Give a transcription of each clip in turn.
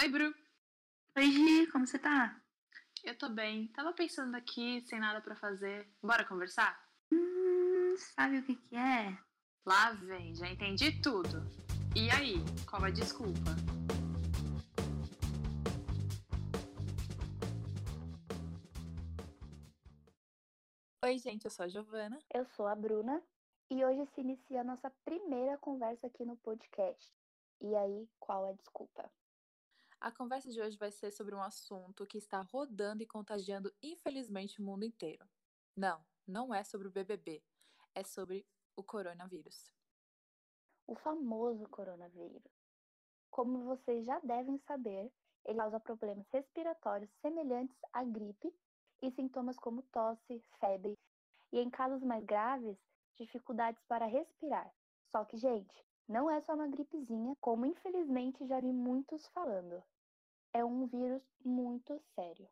Oi, Bru. Oi, Gi, como você tá? Eu tô bem. Tava pensando aqui, sem nada pra fazer. Bora conversar? Hum, sabe o que que é? Lá vem, já entendi tudo. E aí, qual a desculpa? Oi, gente, eu sou a Giovana. Eu sou a Bruna e hoje se inicia a nossa primeira conversa aqui no podcast. E aí, qual é a desculpa? A conversa de hoje vai ser sobre um assunto que está rodando e contagiando, infelizmente, o mundo inteiro. Não, não é sobre o BBB, é sobre o coronavírus. O famoso coronavírus. Como vocês já devem saber, ele causa problemas respiratórios semelhantes à gripe e sintomas como tosse, febre e, em casos mais graves, dificuldades para respirar. Só que, gente, não é só uma gripezinha, como infelizmente já vi muitos falando. É um vírus muito sério.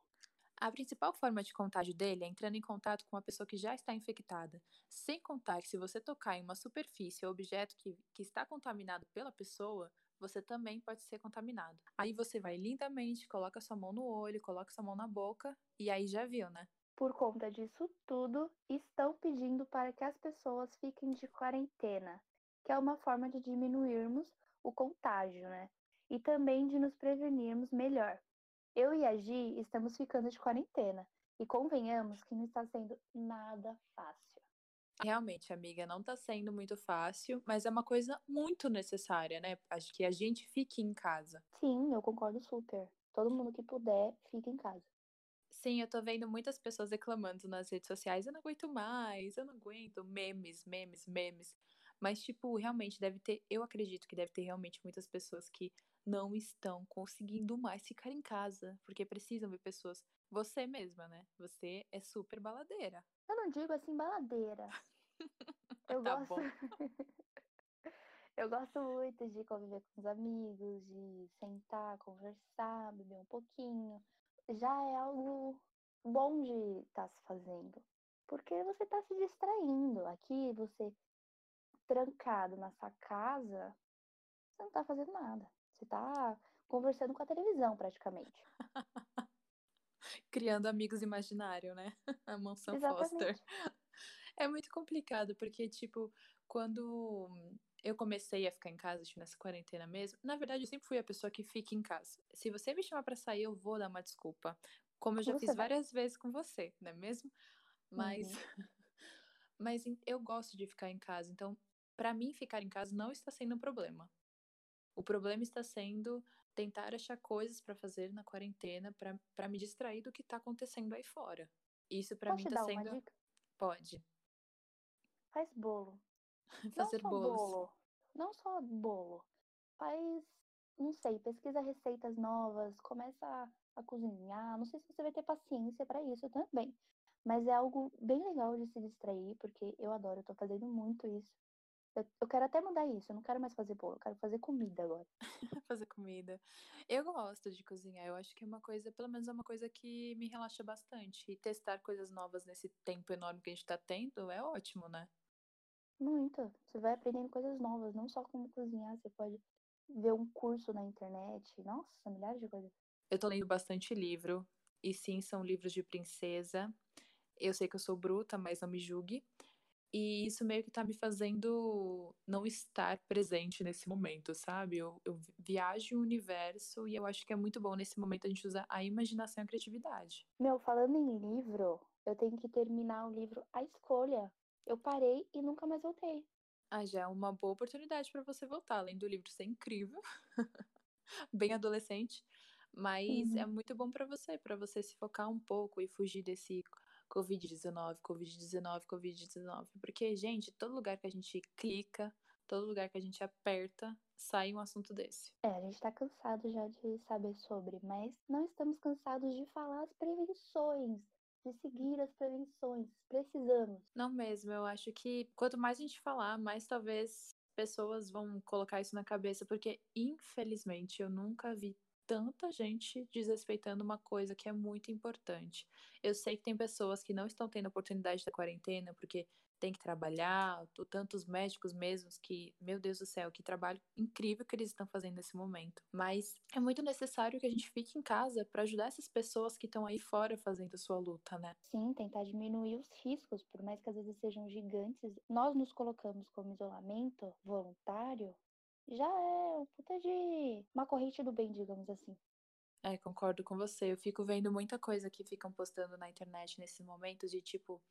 A principal forma de contágio dele é entrando em contato com uma pessoa que já está infectada. Sem contar que se você tocar em uma superfície ou objeto que, que está contaminado pela pessoa, você também pode ser contaminado. Aí você vai lindamente, coloca sua mão no olho, coloca sua mão na boca e aí já viu, né? Por conta disso tudo, estão pedindo para que as pessoas fiquem de quarentena, que é uma forma de diminuirmos o contágio, né? E também de nos prevenirmos melhor. Eu e a Gi estamos ficando de quarentena e convenhamos que não está sendo nada fácil. Realmente, amiga, não tá sendo muito fácil, mas é uma coisa muito necessária, né? Acho que a gente fique em casa. Sim, eu concordo super. Todo mundo que puder, fique em casa. Sim, eu tô vendo muitas pessoas reclamando nas redes sociais. Eu não aguento mais, eu não aguento. Memes, memes, memes. Mas, tipo, realmente deve ter. Eu acredito que deve ter realmente muitas pessoas que não estão conseguindo mais ficar em casa, porque precisam ver pessoas. Você mesma, né? Você é super baladeira. Eu não digo assim baladeira. Eu Tá gosto. Eu gosto muito de conviver com os amigos, de sentar, conversar, beber um pouquinho. Já é algo bom de estar se fazendo. Porque você está se distraindo. Aqui, você trancado na sua casa, você não está fazendo nada. Você está conversando com a televisão, praticamente. Criando amigos imaginários, né? A mansão Exatamente. Foster. É muito complicado, porque, tipo, quando eu comecei a ficar em casa, tipo, nessa quarentena mesmo, na verdade, eu sempre fui a pessoa que fica em casa. Se você me chamar pra sair, eu vou dar uma desculpa. Como eu já Você fiz vai. várias vezes com você, não é mesmo? Mas, Uhum. mas eu gosto de ficar em casa, então, pra mim, ficar em casa não está sendo um problema. O problema está sendo tentar achar coisas pra fazer na quarentena pra pra me distrair do que tá acontecendo aí fora. Isso pra Posso mim te tá dar uma sendo. dica? Pode. Faz bolo. Não Fazer só bolos. bolo. Não só bolo. Faz, não sei, pesquisa receitas novas, começa a, a cozinhar. Não sei se você vai ter paciência para isso também. Mas é algo bem legal de se distrair, porque eu adoro, eu tô fazendo muito isso. Eu, eu quero até mudar isso, eu não quero mais fazer bolo, eu quero fazer comida agora. Fazer comida. Eu gosto de cozinhar. Eu acho que é uma coisa, pelo menos é uma coisa que me relaxa bastante. E testar coisas novas nesse tempo enorme que a gente tá tendo é ótimo, né? Muito. Você vai aprendendo coisas novas, não só como cozinhar, você pode ver um curso na internet. Nossa, milhares de coisas. Eu tô lendo bastante livro. E sim, são livros de princesa. Eu sei que eu sou bruta, mas não me julgue. E isso meio que tá me fazendo não estar presente nesse momento, sabe? Eu, eu viajo o universo e eu acho que é muito bom nesse momento a gente usar a imaginação e a criatividade. Meu, falando em livro, eu tenho que terminar o livro A Escolha. Eu parei e nunca mais voltei. Ah, já é uma boa oportunidade para você voltar, além do livro ser incrível, bem adolescente, mas é Uhum. muito bom para você, para você se focar um pouco e fugir desse Covid-19, Covid-19, Covid-19, porque, gente, todo lugar que a gente clica, todo lugar que a gente aperta, sai um assunto desse. É, a gente tá cansado já de saber sobre, mas não estamos cansados de falar as prevenções, de seguir as prevenções. Precisamos. Não mesmo, eu acho que quanto mais a gente falar, mais talvez pessoas vão colocar isso na cabeça, porque infelizmente eu nunca vi tanta gente desrespeitando uma coisa que é muito importante. Eu sei que tem pessoas que não estão tendo oportunidade da quarentena porque tem que trabalhar, tantos médicos mesmos que, meu Deus do céu, que trabalho incrível que eles estão fazendo nesse momento. Mas é muito necessário que a gente fique em casa para ajudar essas pessoas que estão aí fora fazendo a sua luta, né? Sim, tentar diminuir os riscos, por mais que às vezes sejam gigantes. Nós nos colocamos como isolamento voluntário, já é um puta de uma corrente do bem, digamos assim. É, concordo com você. Eu fico vendo muita coisa que ficam postando na internet nesse momento de tipo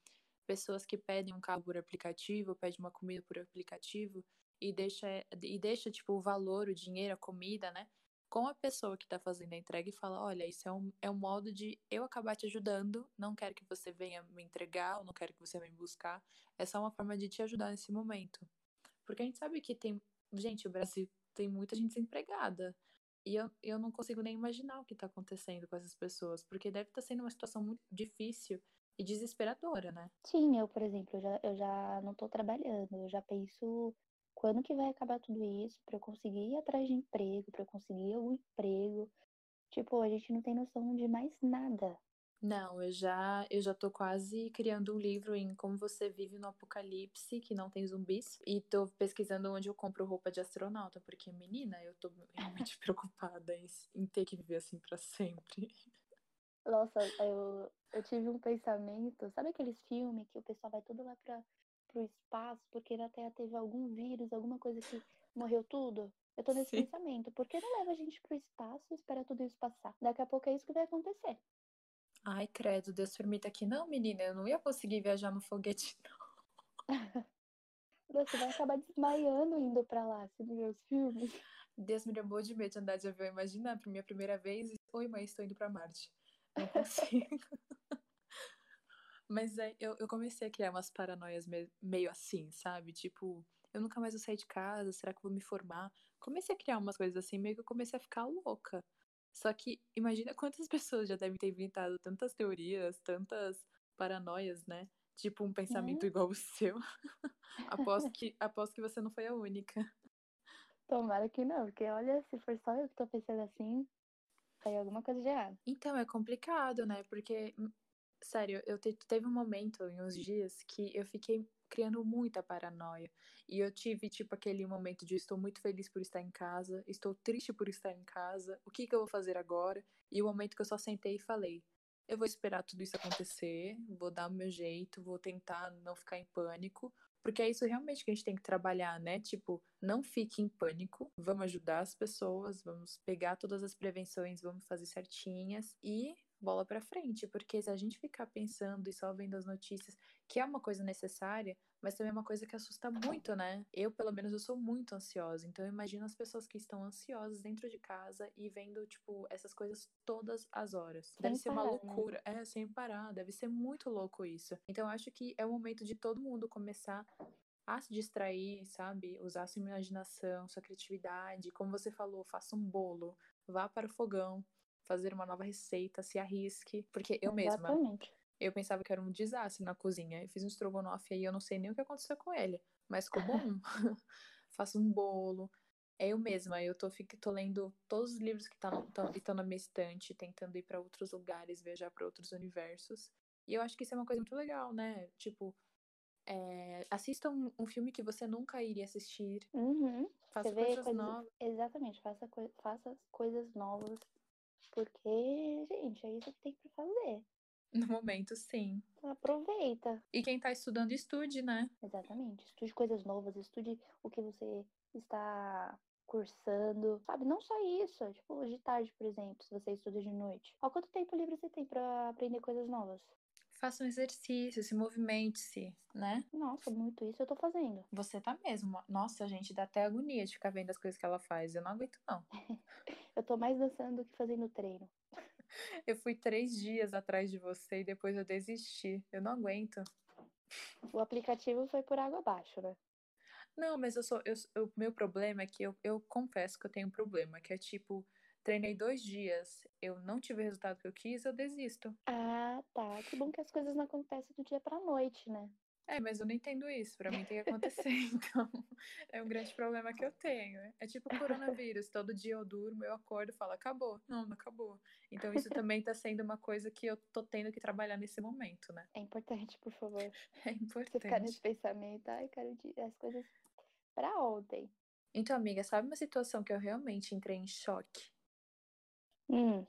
pessoas que pedem um carro por aplicativo, pedem uma comida por aplicativo e deixa, e deixa tipo, o valor, o dinheiro, a comida, né? Com a pessoa que está fazendo a entrega e fala: olha, isso é um, é um modo de eu acabar te ajudando, não quero que você venha me entregar, ou não quero que você venha me buscar. É só uma forma de te ajudar nesse momento. Porque a gente sabe que tem. Gente, o Brasil tem muita gente desempregada. E eu, eu não consigo nem imaginar o que está acontecendo com essas pessoas, porque deve estar tá sendo uma situação muito difícil e desesperadora, né? Sim, eu, por exemplo, eu já, eu já não tô trabalhando, eu já penso quando que vai acabar tudo isso para eu conseguir ir atrás de emprego, para eu conseguir algum emprego. Tipo, a gente não tem noção de mais nada. Não, eu já, eu já tô quase criando um livro em como você vive no apocalipse, que não tem zumbis, e tô pesquisando onde eu compro roupa de astronauta, porque menina, eu tô realmente preocupada em, em ter que viver assim para sempre. Nossa, eu, eu tive um pensamento, sabe aqueles filmes que o pessoal vai tudo lá para pro espaço porque na Terra teve algum vírus, alguma coisa que morreu tudo? Eu tô nesse Sim. pensamento. Por que não leva a gente pro espaço e espera tudo isso passar? Daqui a pouco é isso que vai acontecer. Ai, credo, Deus permita que não, menina. Eu não ia conseguir viajar no foguete, não. Você vai acabar desmaiando indo pra lá, se ver os filmes. Deus me lembrou de medo de andar de avião. Imagina, pra minha primeira vez, oi mãe, estou indo pra Marte. Não consigo. Mas é, eu, eu comecei a criar umas paranoias me, meio assim, sabe? Tipo, eu nunca mais vou sair de casa, será que eu vou me formar? Comecei a criar umas coisas assim, meio que eu comecei a ficar louca. Só que imagina quantas pessoas já devem ter inventado tantas teorias, tantas paranoias, né? Tipo um pensamento é. igual o seu. aposto, que, aposto que você não foi a única. Tomara que não, porque olha, se for só eu que tô pensando assim, Saiu alguma coisa de errado. Então, é complicado, né? Porque, sério, eu te, teve um momento em uns dias que eu fiquei criando muita paranoia. E eu tive, tipo, aquele momento de estou muito feliz por estar em casa, estou triste por estar em casa, o que, que eu vou fazer agora? E o momento que eu só sentei e falei, eu vou esperar tudo isso acontecer, vou dar o meu jeito, vou tentar não ficar em pânico, porque é isso realmente que a gente tem que trabalhar, né? Tipo, não fique em pânico, vamos ajudar as pessoas, vamos pegar todas as prevenções, vamos fazer certinhas e bola para frente, porque se a gente ficar pensando e só vendo as notícias, que é uma coisa necessária, mas também é uma coisa que assusta muito, né? Eu, pelo menos, eu sou muito ansiosa, então eu imagino as pessoas que estão ansiosas dentro de casa e vendo, tipo, essas coisas todas as horas. Sem deve ser parar, uma né? loucura, né? é, sem parar, deve ser muito louco isso. Então eu acho que é o momento de todo mundo começar a se distrair, sabe? Usar sua imaginação, sua criatividade. Como você falou, faça um bolo, vá para o fogão, fazer uma nova receita, se arrisque. Porque eu Exatamente. mesma, eu pensava que era um desastre na cozinha. Eu fiz um estrogonofe aí, eu não sei nem o que aconteceu com ele, mas ficou bom. Faço um bolo. É eu mesma, eu tô, fico, tô lendo todos os livros que estão na minha estante, tentando ir para outros lugares, viajar para outros universos. E eu acho que isso é uma coisa muito legal, né? Tipo, é, assista um, um, filme que você nunca iria assistir. Uhum. Faça coisas, coisas novas. Exatamente, faça, faça coisas novas porque, gente, é isso que tem pra fazer. No momento, sim. Aproveita. E quem tá estudando, estude, né? Exatamente. Estude coisas novas, estude o que você está cursando, sabe? Não só isso, tipo, de tarde, por exemplo, se você estuda de noite. Há quanto tempo livre você tem para aprender coisas novas? Faça um exercício, se movimente-se, né? Nossa, muito isso eu tô fazendo. Você tá mesmo. Nossa, gente, dá até agonia de ficar vendo as coisas que ela faz. Eu não aguento, não. eu tô mais dançando do que fazendo treino. eu fui três dias atrás de você e depois eu desisti. Eu não aguento. O aplicativo foi por água abaixo, né? Não, mas eu sou. Eu, o meu problema é que eu, eu confesso que eu tenho um problema, que é tipo Treinei dois dias, eu não tive o resultado que eu quis, eu desisto. Ah, tá. Que bom que as coisas não acontecem do dia pra noite, né? É, mas eu não entendo isso. Pra mim tem que acontecer. Então, é um grande problema que eu tenho. É tipo coronavírus. Todo dia eu durmo, eu acordo e falo, acabou. Não, não acabou. Então, isso também tá sendo uma coisa que eu tô tendo que trabalhar nesse momento, né? É importante, por favor. É importante. Você ficar nesse pensamento, ai, quero as coisas pra ontem. Então, amiga, sabe uma situação que eu realmente entrei em choque? Hum.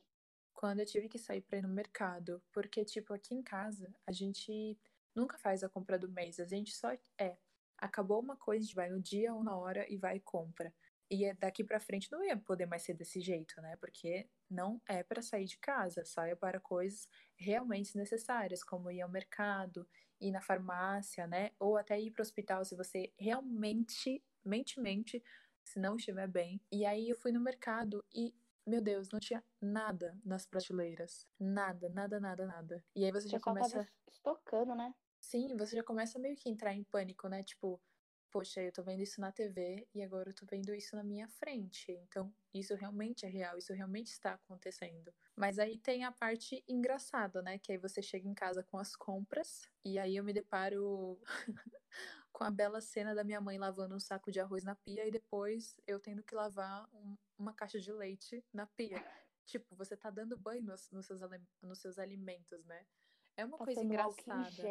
Quando eu tive que sair pra ir no mercado. Porque, tipo, aqui em casa, a gente nunca faz a compra do mês. A gente só é. Acabou uma coisa, a gente vai no dia ou na hora e vai e compra. E é daqui para frente não ia poder mais ser desse jeito, né? Porque não é para sair de casa, saia para coisas realmente necessárias, como ir ao mercado, ir na farmácia, né? Ou até ir para o hospital se você realmente, mente, mente, se não estiver bem. E aí eu fui no mercado e meu Deus, não tinha nada nas prateleiras. Nada, nada, nada, nada. E aí você já começa. Tava estocando, né? Sim, você já começa meio que entrar em pânico, né? Tipo, poxa, eu tô vendo isso na TV e agora eu tô vendo isso na minha frente. Então, isso realmente é real, isso realmente está acontecendo. Mas aí tem a parte engraçada, né? Que aí você chega em casa com as compras e aí eu me deparo com a bela cena da minha mãe lavando um saco de arroz na pia e depois eu tendo que lavar um, uma caixa de leite na pia. Tipo, você tá dando banho nos, nos, seus, nos seus alimentos, né? É uma coisa engraçada.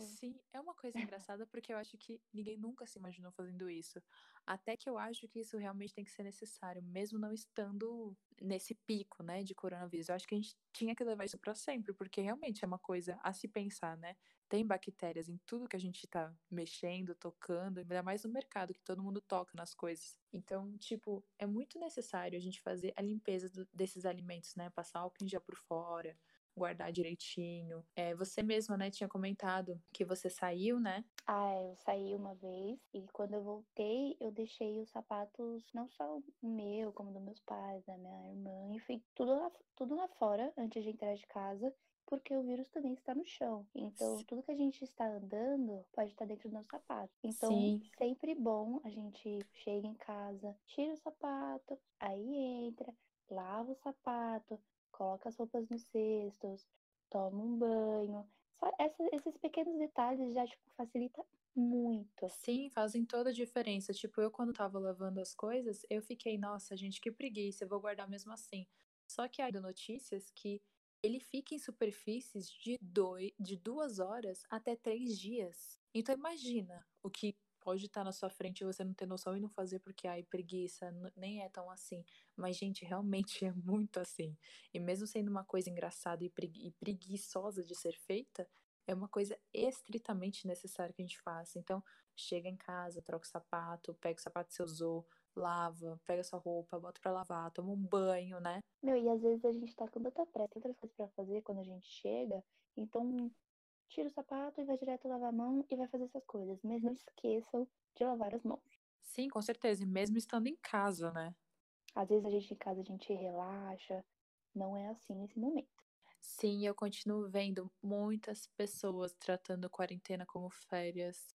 Sim, é uma coisa engraçada porque eu acho que ninguém nunca se imaginou fazendo isso. Até que eu acho que isso realmente tem que ser necessário, mesmo não estando nesse pico, né, de coronavírus. Eu acho que a gente tinha que levar isso para sempre, porque realmente é uma coisa a se pensar, né? Tem bactérias em tudo que a gente tá mexendo, tocando, ainda mais no mercado, que todo mundo toca nas coisas. Então, tipo, é muito necessário a gente fazer a limpeza do, desses alimentos, né? Passar álcool em gel por fora, guardar direitinho. É, você mesma, né, tinha comentado que você saiu, né? Ah, eu saí uma vez e quando eu voltei, eu deixei os sapatos, não só o meu, como dos meus pais, da minha irmã, enfim, tudo lá, tudo lá fora antes de entrar de casa porque o vírus também está no chão. Então, tudo que a gente está andando pode estar dentro do nosso sapato. Então, Sim. sempre bom a gente chega em casa, tira o sapato, aí entra, lava o sapato, coloca as roupas nos cestos, toma um banho. Só essa, esses pequenos detalhes já tipo, facilita muito. Sim, fazem toda a diferença. Tipo, eu quando tava lavando as coisas, eu fiquei, nossa, gente, que preguiça, eu vou guardar mesmo assim. Só que aí notícias que ele fica em superfícies de, dois, de duas horas até três dias. Então imagina o que pode estar na sua frente e você não ter noção e não fazer porque, ai, preguiça, nem é tão assim. Mas, gente, realmente é muito assim. E mesmo sendo uma coisa engraçada e, pregui e preguiçosa de ser feita, é uma coisa estritamente necessária que a gente faça. Então, chega em casa, troca o sapato, pega o sapato que você usou, lava, pega sua roupa, bota pra lavar, toma um banho, né? Meu, e às vezes a gente tá com tanta pressa, tantas coisas pra fazer quando a gente chega, então tira o sapato e vai direto lavar a mão e vai fazer essas coisas. Mas não esqueçam de lavar as mãos. Sim, com certeza. E mesmo estando em casa, né? Às vezes a gente em casa a gente relaxa. Não é assim nesse momento. Sim, eu continuo vendo muitas pessoas tratando a quarentena como férias.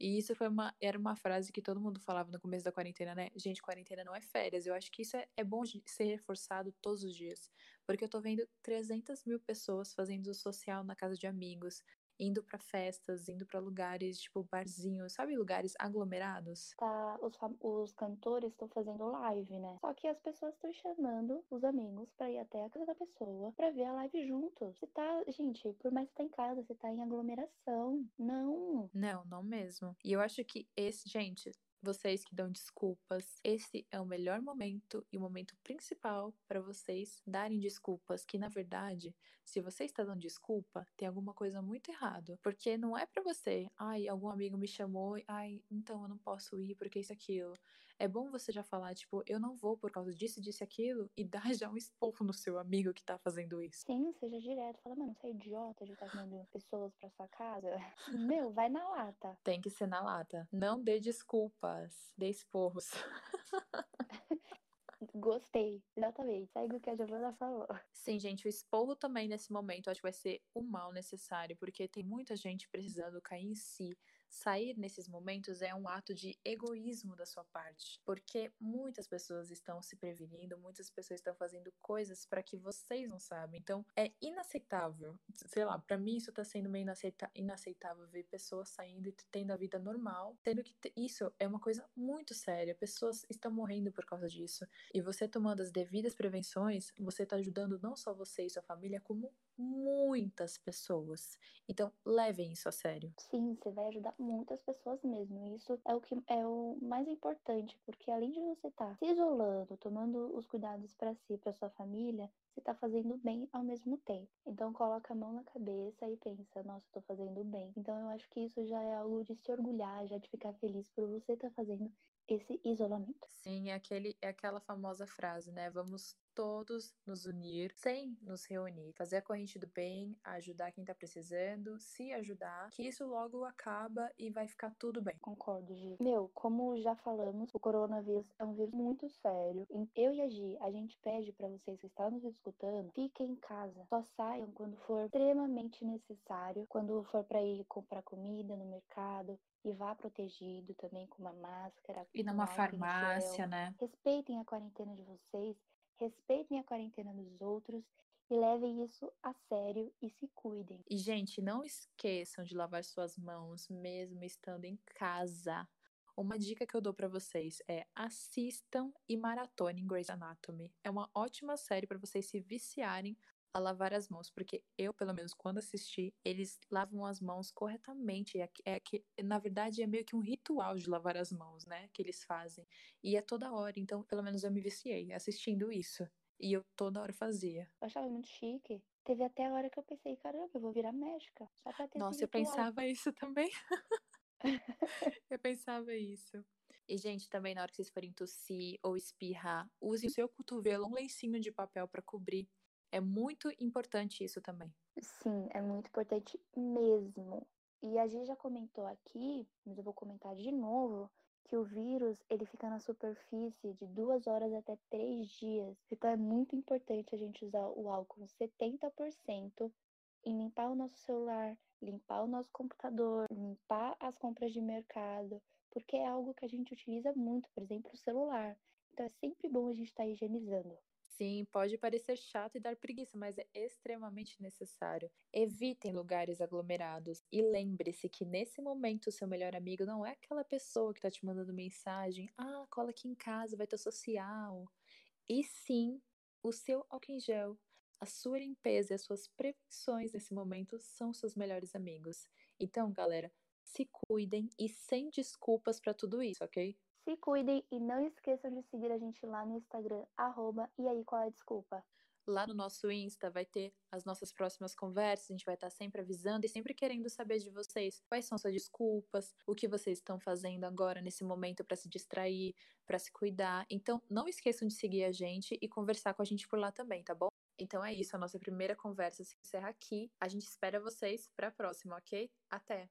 E isso foi uma, era uma frase que todo mundo falava no começo da quarentena, né? Gente, quarentena não é férias. Eu acho que isso é, é bom ser reforçado todos os dias. Porque eu tô vendo 300 mil pessoas fazendo social na casa de amigos, indo para festas, indo para lugares tipo barzinhos, sabe, lugares aglomerados. Tá, os, os cantores estão fazendo live, né? Só que as pessoas estão chamando os amigos para ir até a casa da pessoa para ver a live juntos. Você tá, gente, por mais que tá em casa, você tá em aglomeração. Não. Não, não mesmo. E eu acho que esse, gente, vocês que dão desculpas, esse é o melhor momento e o momento principal para vocês darem desculpas, que na verdade, se você está dando desculpa, tem alguma coisa muito errada, porque não é para você, ai, algum amigo me chamou, ai, então eu não posso ir porque isso aquilo é bom você já falar, tipo, eu não vou por causa disso, disso e aquilo, e dar já um esporro no seu amigo que tá fazendo isso. Sim, seja direto. Fala, mano, você é idiota de estar mandando pessoas pra sua casa. Meu, vai na lata. Tem que ser na lata. Não dê desculpas, dê esporros. Gostei, exatamente. Segue o que a Giovana falou. Sim, gente, o esporro também nesse momento acho que vai ser o mal necessário, porque tem muita gente precisando cair em si, sair nesses momentos é um ato de egoísmo da sua parte, porque muitas pessoas estão se prevenindo, muitas pessoas estão fazendo coisas para que vocês não sabem. Então, é inaceitável. Sei lá, para mim isso tá sendo meio inaceitável ver pessoas saindo e tendo a vida normal, sendo que isso é uma coisa muito séria. Pessoas estão morrendo por causa disso. E você tomando as devidas prevenções, você tá ajudando não só você e sua família, como muitas pessoas. Então, levem isso a sério. Sim, você vai ajudar muitas pessoas mesmo. Isso é o que é o mais importante, porque além de você estar tá se isolando, tomando os cuidados para si, para sua família, você está fazendo bem ao mesmo tempo. Então coloca a mão na cabeça e pensa, nossa, estou fazendo bem. Então eu acho que isso já é algo de se orgulhar, já de ficar feliz por você estar tá fazendo esse isolamento. Sim, é, aquele, é aquela famosa frase, né? Vamos todos nos unir sem nos reunir, fazer a corrente do bem, ajudar quem tá precisando, se ajudar, que isso logo acaba e vai ficar tudo bem. Concordo, Gi. Meu, como já falamos, o coronavírus é um vírus muito sério. Eu e a Gi, a gente pede para vocês que estão nos escutando, fiquem em casa. Só saiam quando for extremamente necessário, quando for para ir comprar comida no mercado, e vá protegido também com uma máscara. E numa farmácia, né? Respeitem a quarentena de vocês respeitem a quarentena dos outros e levem isso a sério e se cuidem. E, gente, não esqueçam de lavar suas mãos mesmo estando em casa. Uma dica que eu dou para vocês é assistam e maratonem Grey's Anatomy. É uma ótima série para vocês se viciarem a lavar as mãos, porque eu, pelo menos, quando assisti, eles lavam as mãos corretamente. É, é que, na verdade, é meio que um ritual de lavar as mãos, né? Que eles fazem. E é toda hora. Então, pelo menos eu me viciei assistindo isso. E eu toda hora fazia. Eu achava muito chique. Teve até a hora que eu pensei, caramba, eu vou virar médica. Só pra ter Nossa, eu pensava isso também. eu pensava isso. E, gente, também na hora que vocês forem tossir ou espirrar, use o seu cotovelo, um lencinho de papel para cobrir é muito importante isso também. Sim, é muito importante mesmo. E a gente já comentou aqui, mas eu vou comentar de novo, que o vírus ele fica na superfície de duas horas até três dias. Então é muito importante a gente usar o álcool 70% em limpar o nosso celular, limpar o nosso computador, limpar as compras de mercado, porque é algo que a gente utiliza muito, por exemplo, o celular. Então é sempre bom a gente estar tá higienizando. Sim, pode parecer chato e dar preguiça, mas é extremamente necessário. Evitem lugares aglomerados e lembre-se que nesse momento o seu melhor amigo não é aquela pessoa que está te mandando mensagem: ah, cola aqui em casa, vai ter social. E sim, o seu álcool em gel, a sua limpeza e as suas prevenções nesse momento são seus melhores amigos. Então, galera, se cuidem e sem desculpas para tudo isso, ok? Se cuidem e não esqueçam de seguir a gente lá no Instagram, arroba, e aí qual é a desculpa? Lá no nosso Insta vai ter as nossas próximas conversas, a gente vai estar sempre avisando e sempre querendo saber de vocês quais são suas desculpas, o que vocês estão fazendo agora nesse momento para se distrair, para se cuidar. Então, não esqueçam de seguir a gente e conversar com a gente por lá também, tá bom? Então é isso, a nossa primeira conversa se encerra aqui. A gente espera vocês para a próxima, ok? Até!